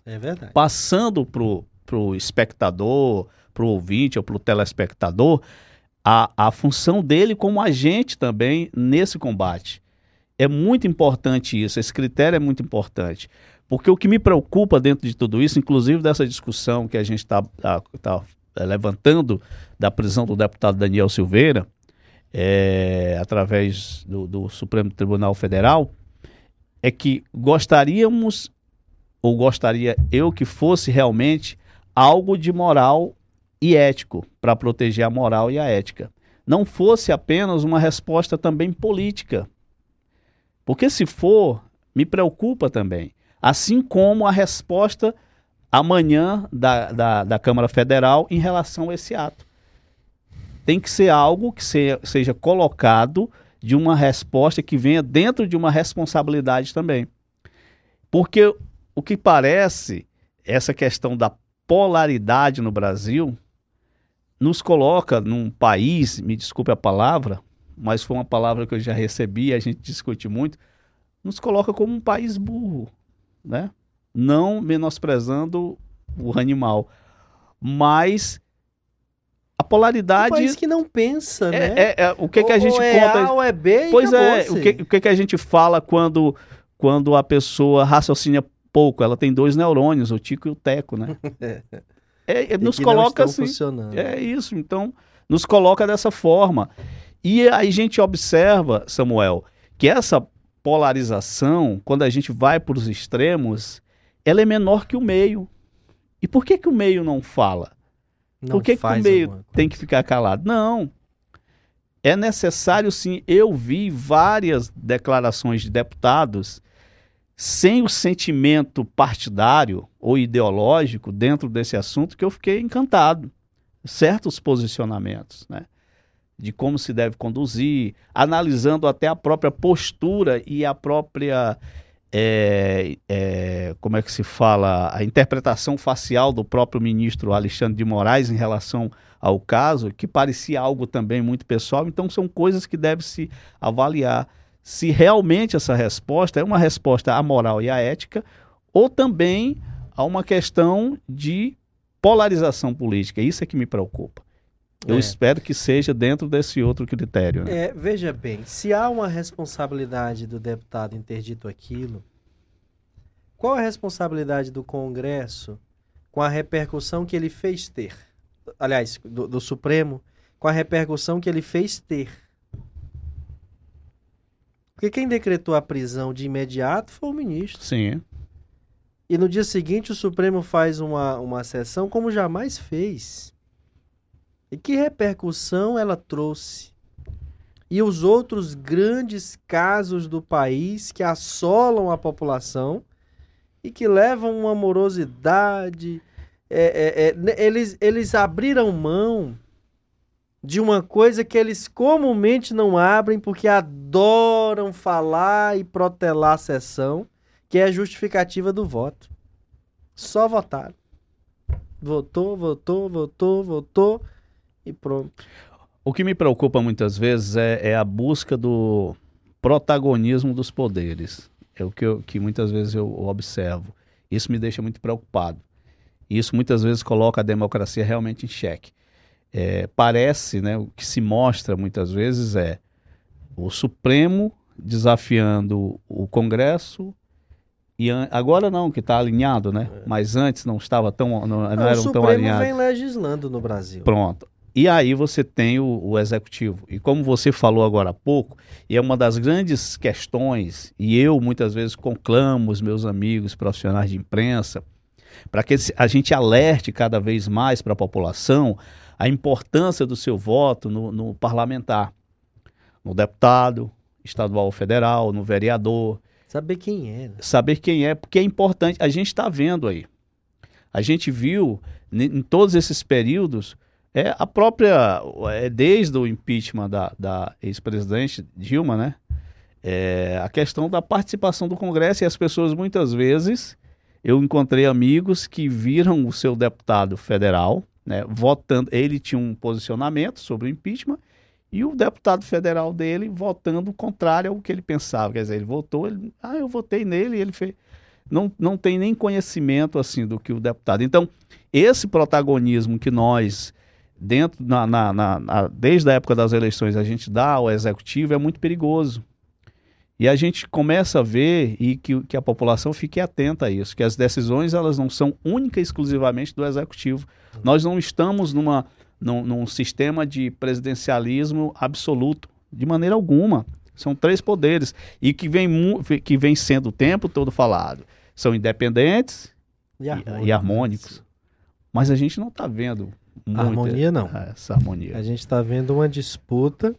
É verdade. Passando pro, pro espectador, pro ouvinte ou pro telespectador, a, a função dele como agente também nesse combate. É muito importante isso, esse critério é muito importante. Porque o que me preocupa dentro de tudo isso, inclusive dessa discussão que a gente está levantando da prisão do deputado Daniel Silveira, é, através do, do Supremo Tribunal Federal, é que gostaríamos, ou gostaria eu que fosse realmente algo de moral e ético, para proteger a moral e a ética. Não fosse apenas uma resposta também política. Porque se for, me preocupa também. Assim como a resposta amanhã da, da, da Câmara Federal em relação a esse ato. Tem que ser algo que se, seja colocado de uma resposta que venha dentro de uma responsabilidade também. Porque o que parece, essa questão da polaridade no Brasil, nos coloca num país, me desculpe a palavra, mas foi uma palavra que eu já recebi, a gente discute muito, nos coloca como um país burro, né? Não menosprezando o animal, mas a polaridade. Um país que não pensa, é, né? É, é, o que, que a gente ou é conta. A, ou é B, pois é, o que, o que, que a gente fala quando, quando a pessoa raciocina pouco? Ela tem dois neurônios, o Tico e o Teco, né? É, é nos coloca assim. É isso, então nos coloca dessa forma. E aí a gente observa, Samuel, que essa polarização, quando a gente vai para os extremos, ela é menor que o meio. E por que, que o meio não fala? Não por que, que o meio tem que ficar calado? Não. É necessário sim. Eu vi várias declarações de deputados sem o sentimento partidário ou ideológico dentro desse assunto que eu fiquei encantado. Certos posicionamentos, né? De como se deve conduzir, analisando até a própria postura e a própria é, é, como é que se fala, a interpretação facial do próprio ministro Alexandre de Moraes em relação ao caso, que parecia algo também muito pessoal. Então, são coisas que deve se avaliar se realmente essa resposta é uma resposta à moral e à ética, ou também a uma questão de polarização política. Isso é que me preocupa. Eu é. espero que seja dentro desse outro critério. Né? É, veja bem, se há uma responsabilidade do deputado em ter dito aquilo, qual a responsabilidade do Congresso com a repercussão que ele fez ter? Aliás, do, do Supremo, com a repercussão que ele fez ter. Porque quem decretou a prisão de imediato foi o ministro. Sim. E no dia seguinte o Supremo faz uma, uma sessão como jamais fez. E que repercussão ela trouxe? E os outros grandes casos do país que assolam a população e que levam uma morosidade. É, é, é, eles, eles abriram mão de uma coisa que eles comumente não abrem porque adoram falar e protelar a sessão, que é a justificativa do voto. Só votaram. Votou, votou, votou, votou e pronto. O que me preocupa muitas vezes é, é a busca do protagonismo dos poderes. É o que, eu, que muitas vezes eu observo. Isso me deixa muito preocupado. Isso muitas vezes coloca a democracia realmente em xeque. É, parece, né, o que se mostra muitas vezes é o Supremo desafiando o Congresso e agora não, que está alinhado, né? É. Mas antes não estava tão, não, não, não eram tão alinhados. O Supremo vem legislando no Brasil. Pronto. E aí você tem o, o, executivo. E como você falou agora há pouco, e é uma das grandes questões, e eu muitas vezes conclamo os meus amigos profissionais de imprensa, para que a gente alerte cada vez mais para a população a importância do seu voto no, no parlamentar, no deputado estadual ou federal, no vereador. Saber quem é. Né? Saber quem é, porque é importante. A gente está vendo aí. A gente viu em todos esses períodos é a própria, é, desde o impeachment da, da ex-presidente Dilma, né? É, a questão da participação do Congresso e as pessoas muitas vezes, eu encontrei amigos que viram o seu deputado federal, né, votando, ele tinha um posicionamento sobre o impeachment e o deputado federal dele votando contrário ao que ele pensava, quer dizer, ele votou, ele, ah, eu votei nele, ele fez, não, não tem nem conhecimento assim do que o deputado. Então, esse protagonismo que nós dentro na, na, na, desde a época das eleições a gente dá ao executivo é muito perigoso. E a gente começa a ver e que, que a população fique atenta a isso, que as decisões elas não são única e exclusivamente do executivo. Nós não estamos numa, num, num sistema de presidencialismo absoluto, de maneira alguma. São três poderes e que vem, que vem sendo o tempo todo falado. São independentes e harmônicos. E, harmônicos. Mas a gente não está vendo muita, harmonia não. Essa harmonia. A gente está vendo uma disputa,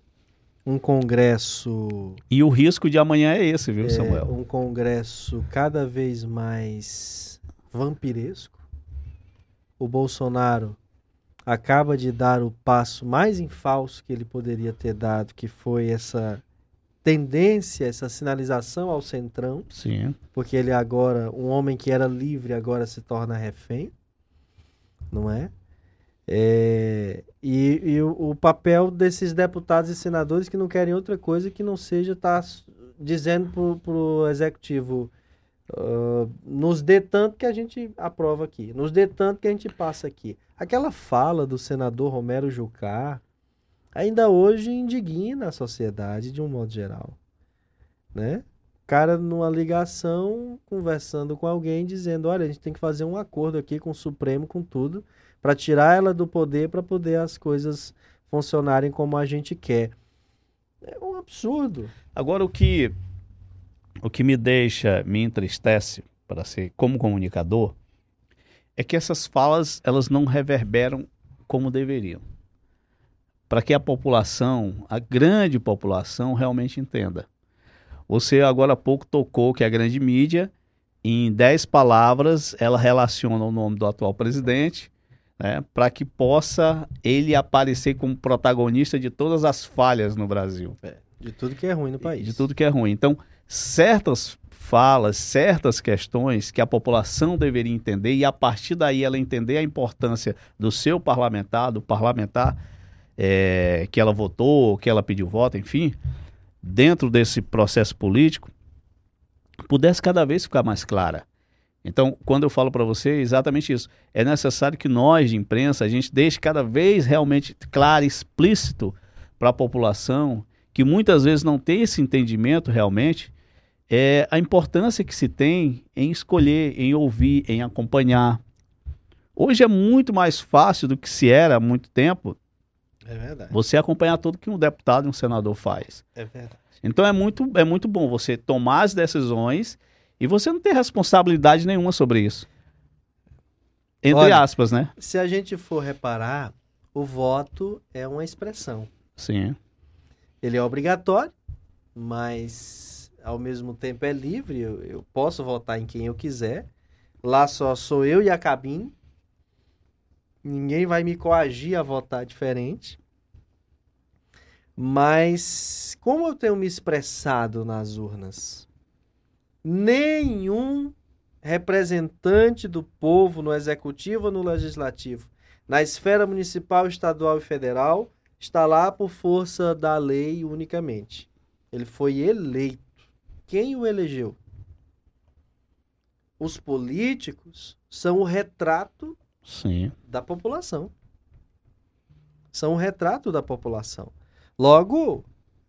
um congresso. E o risco de amanhã é esse, viu, é, Samuel? Um congresso cada vez mais vampiresco. O Bolsonaro acaba de dar o passo mais em falso que ele poderia ter dado, que foi essa tendência, essa sinalização ao centrão. Sim. Porque ele agora, um homem que era livre, agora se torna refém, não é? É e, e o, papel desses deputados e senadores que não querem outra coisa que não seja estar tá dizendo para o executivo uh, nos dê tanto que a gente aprova aqui, nos dê tanto que a gente passa aqui. Aquela fala do senador Romero Jucá ainda hoje indigna a sociedade de um modo geral, né? Cara numa ligação conversando com alguém dizendo, olha, a gente tem que fazer um acordo aqui com o Supremo com tudo para tirar ela do poder para poder as coisas funcionarem como a gente quer. É um absurdo. Agora o que o que me deixa, me entristece para ser como comunicador, é que essas falas elas não reverberam como deveriam. Para que a população, a grande população, realmente entenda. Você agora há pouco tocou que a grande mídia, em dez palavras, ela relaciona o nome do atual presidente, né, para que possa ele aparecer como protagonista de todas as falhas no Brasil. É, de tudo que é ruim no país. De tudo que é ruim. Então, certas falas, certas questões que a população deveria entender e a partir daí ela entender a importância do seu parlamentar, do parlamentar é, que ela votou, que ela pediu voto, enfim, dentro desse processo político, pudesse cada vez ficar mais clara. Então, quando eu falo para você, é exatamente isso. É necessário que nós, de imprensa, a gente deixe cada vez realmente claro, explícito para a população, que muitas vezes não tem esse entendimento realmente, é a importância que se tem em escolher, em ouvir, em acompanhar. Hoje é muito mais fácil do que se era há muito tempo. É verdade. Você acompanhar tudo que um deputado e um senador faz. É verdade. Então é muito, é muito bom você tomar as decisões e você não ter responsabilidade nenhuma sobre isso. Entre Olha, aspas, né? Se a gente for reparar, o voto é uma expressão. Sim. Ele é obrigatório, mas ao mesmo tempo é livre, eu, eu posso votar em quem eu quiser. Lá só sou eu e a cabine. Ninguém vai me coagir a votar diferente. Mas como eu tenho me expressado nas urnas, nenhum representante do povo no executivo ou no legislativo, na esfera municipal, estadual e federal, está lá por força da lei unicamente. Ele foi eleito. Quem o elegeu? Os políticos são o retrato Sim. da população. São o retrato da população. Logo,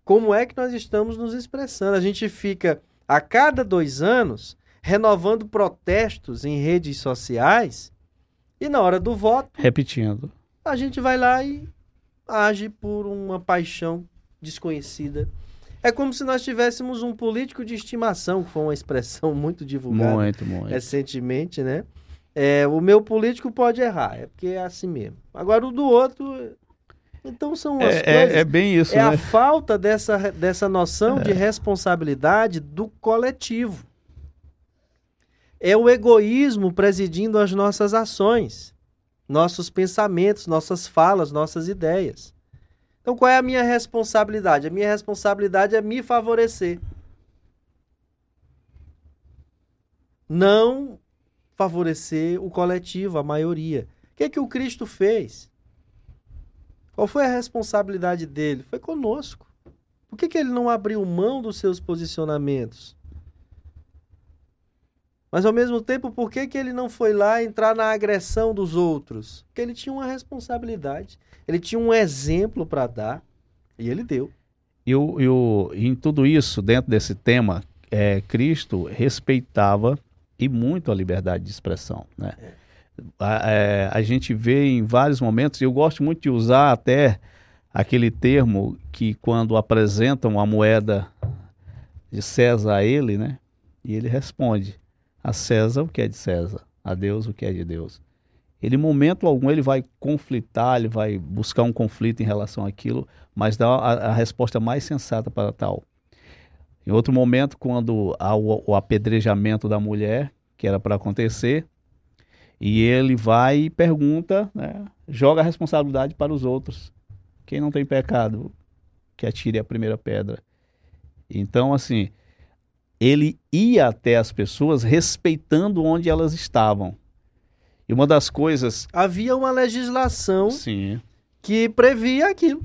como é que nós estamos nos expressando? A gente fica a cada dois anos renovando protestos em redes sociais e na hora do voto. Repetindo. A gente vai lá e age por uma paixão desconhecida é como se nós tivéssemos um político de estimação, que foi uma expressão muito divulgada muito, muito. recentemente, né? É, o meu político pode errar, é porque é assim mesmo. Agora o do outro. Então são as é, coisas. É, é bem isso. É né? a falta dessa, dessa noção de é. responsabilidade do coletivo. É o egoísmo presidindo as nossas ações, nossos pensamentos, nossas falas, nossas ideias. Então, qual é a minha responsabilidade? A minha responsabilidade é me favorecer. Não favorecer o coletivo, a maioria. O que, é que o Cristo fez? Qual foi a responsabilidade dele? Foi conosco. Por que, que ele não abriu mão dos seus posicionamentos? Mas ao mesmo tempo, por que, que ele não foi lá entrar na agressão dos outros? Porque ele tinha uma responsabilidade, ele tinha um exemplo para dar e ele deu. E, o, e o, em tudo isso, dentro desse tema, é, Cristo respeitava e muito a liberdade de expressão. Né? É. A, é, a gente vê em vários momentos, e eu gosto muito de usar até aquele termo que quando apresentam a moeda de César a ele, né? E ele responde: a César o que é de César, a Deus o que é de Deus. Ele, em momento algum, ele vai conflitar, ele vai buscar um conflito em relação àquilo, mas dá a, a resposta mais sensata para tal. Em outro momento, quando há o, o apedrejamento da mulher, que era para acontecer, e ele vai e pergunta, né, joga a responsabilidade para os outros. Quem não tem pecado, que atire a primeira pedra. Então, assim, ele ia até as pessoas respeitando onde elas estavam. E uma das coisas. Havia uma legislação Sim. que previa aquilo.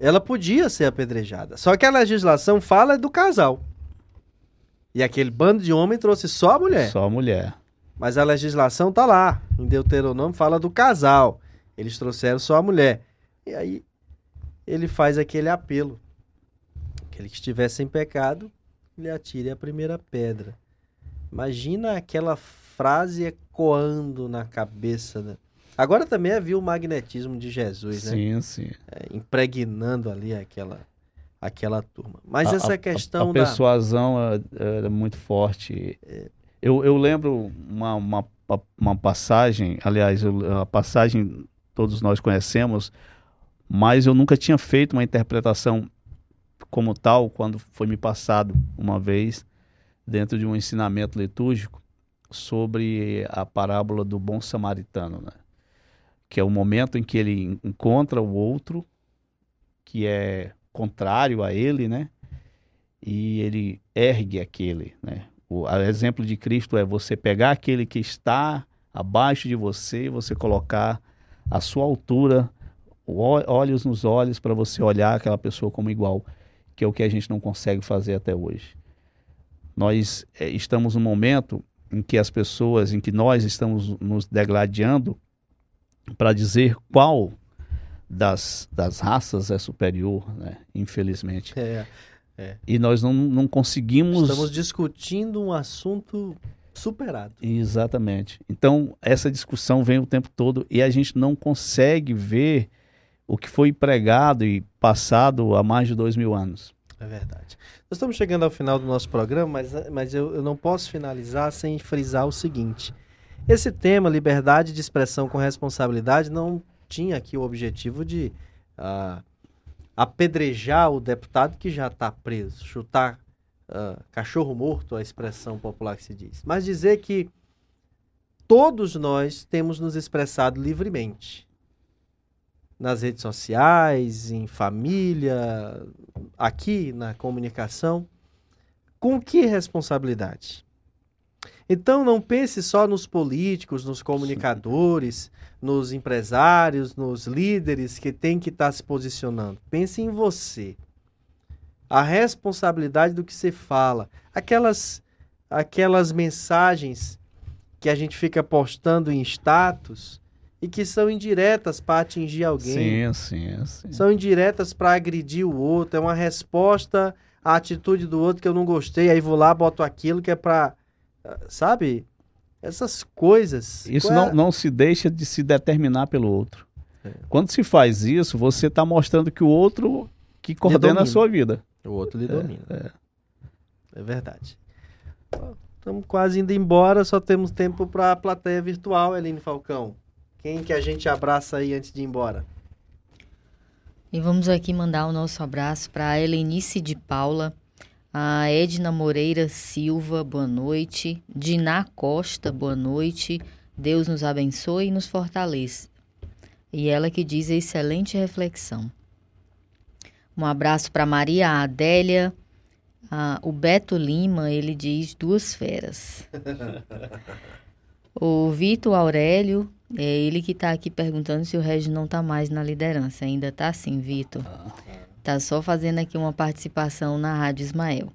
Ela podia ser apedrejada. Só que a legislação fala do casal. E aquele bando de homem trouxe só a mulher. Só a mulher. Mas a legislação tá lá. Em Deuteronômio fala do casal. Eles trouxeram só a mulher. E aí ele faz aquele apelo. Aquele que estiver sem pecado, ele atire a primeira pedra. Imagina aquela frase ecoando na cabeça. Né? Agora também havia o magnetismo de Jesus, né? Sim, sim. É, impregnando ali aquela, aquela turma. Mas A- essa a- questão A, da. persuasão é, era muito forte. Eu, eu lembro uma, uma, uma passagem, aliás, eu- a passagem todos nós conhecemos, mas eu nunca tinha feito uma interpretação como tal quando foi me passado uma vez dentro de um ensinamento litúrgico sobre a parábola do bom samaritano, né? que é o momento em que ele encontra o outro que é contrário a ele, né? E ele ergue aquele, né? O a exemplo de Cristo é você pegar aquele que está abaixo de você e você colocar a sua altura, o olhos nos olhos para você olhar aquela pessoa como igual, que é o que a gente não consegue fazer até hoje. Nós eh, estamos num momento em que as pessoas, em que nós estamos nos degladiando para dizer qual das, das raças é superior, né? Infelizmente. É, E nós não, não conseguimos. estamos discutindo um assunto superado. Exatamente. Então, essa discussão vem o tempo todo e a gente não consegue ver o que foi pregado e passado há mais de dois mil anos. É verdade. Nós estamos chegando ao final do nosso programa, mas, mas eu, eu não posso finalizar sem frisar o seguinte. Esse tema, liberdade de expressão com responsabilidade, não tinha aqui o objetivo de ah, apedrejar o deputado que já está preso, chutar ah, cachorro morto, a expressão popular que se diz. Mas dizer que todos nós temos nos expressado livremente. Nas redes sociais, em família, aqui na comunicação, com que responsabilidade? Então não pense só nos políticos, nos comunicadores, nos empresários, nos líderes que têm que estar se posicionando. Pense em você. A responsabilidade do que você fala. Aquelas, aquelas mensagens que a gente fica postando em status e que são indiretas para atingir alguém Sim, sim, sim. são indiretas para agredir o outro, é uma resposta à atitude do outro que eu não gostei, aí vou lá, boto aquilo que é para, sabe? Essas coisas. Isso Qual é- não, não se deixa de se determinar pelo outro. É. Quando se faz isso, você está mostrando que o outro que coordena a sua vida. O outro lhe domina. É, verdade. Estamos quase indo embora, só temos tempo para a plateia virtual, Eline Falcão. Quem que a gente abraça aí antes de ir embora? E vamos aqui mandar o nosso abraço para a Helenice de Paula, a Edna Moreira Silva, boa noite. Diná Costa, boa noite. Deus nos abençoe e nos fortaleça. E ela que diz excelente reflexão. Um abraço para Maria Adélia. Ah, o Beto Lima, ele diz duas feras. o Vitor Aurélio, é ele que está aqui perguntando se o Regis não está mais na liderança. Ainda está sim, Vitor. Tá só fazendo aqui uma participação na Rádio Ismael.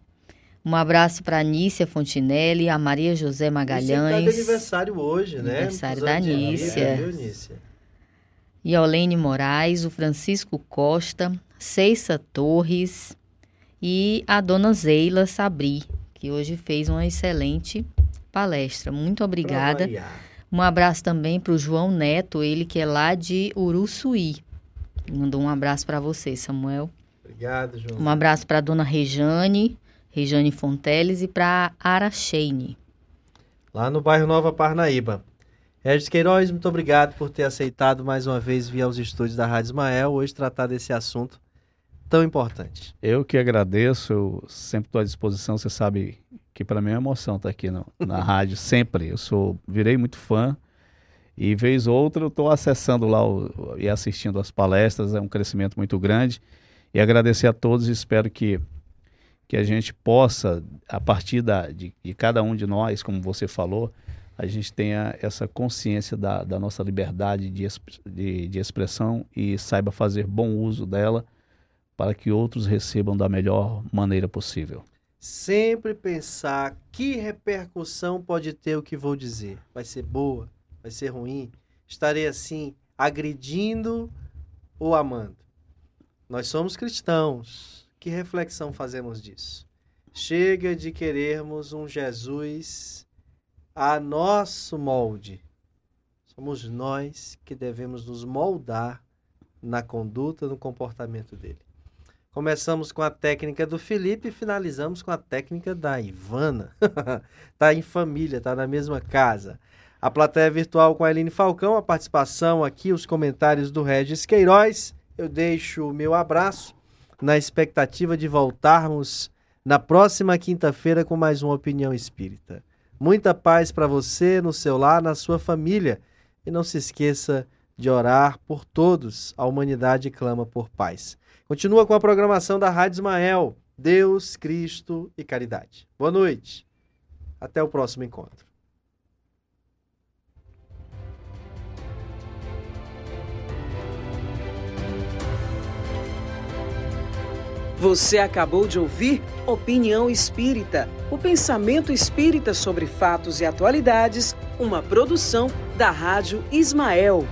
Um abraço para a Nícia Fontinelli, a Maria José Você tá de Magalhães aniversário hoje, né? Aniversário Muitos da de Nícia. e Olene Moraes, o Francisco Costa, Ceissa Torres e a dona Zeila Sabri, que hoje fez uma excelente palestra. Muito obrigada. Um abraço também para o João Neto, ele que é lá de Uruçuí. Mandou um abraço para você, Samuel. Obrigado, João. Um abraço para a dona Rejane, Rejane Fonteles e para Aracheine. Lá no bairro Nova Parnaíba. Regis Queiroz, muito obrigado por ter aceitado mais uma vez vir aos estúdios da Rádio Ismael, hoje tratar desse assunto tão importante. Eu que agradeço, eu sempre estou à disposição, você sabe que para mim é uma emoção estar aqui no, na rádio, sempre. Eu sou, virei muito fã e vez ou outra eu estou acessando lá o, e assistindo as palestras, é um crescimento muito grande. E agradecer a todos, espero que, que a gente possa, a partir da, de, de cada um de nós, como você falou, a gente tenha essa consciência da, da nossa liberdade de, de, de expressão e saiba fazer bom uso dela para que outros recebam da melhor maneira possível. Sempre pensar que repercussão pode ter o que vou dizer. Vai ser boa? Vai ser ruim? Estarei assim agredindo ou amando? Nós somos cristãos. Que reflexão fazemos disso? Chega de querermos um Jesus a nosso molde. Somos nós que devemos nos moldar na conduta, no comportamento dele. Começamos com a técnica do Felipe e finalizamos com a técnica da Ivana. tá em família, tá na mesma casa. A plateia virtual com a Eline Falcão, a participação aqui, os comentários do Regis Queiroz. Eu deixo o meu abraço na expectativa de voltarmos na próxima quinta-feira com mais uma opinião espírita. Muita paz para você, no seu lar, na sua família. E não se esqueça de orar por todos. A humanidade clama por paz. Continua com a programação da Rádio Ismael. Deus, Cristo e caridade. Boa noite. Até o próximo encontro. Você acabou de ouvir Opinião Espírita, o pensamento espírita sobre fatos e atualidades, uma produção da Rádio Ismael.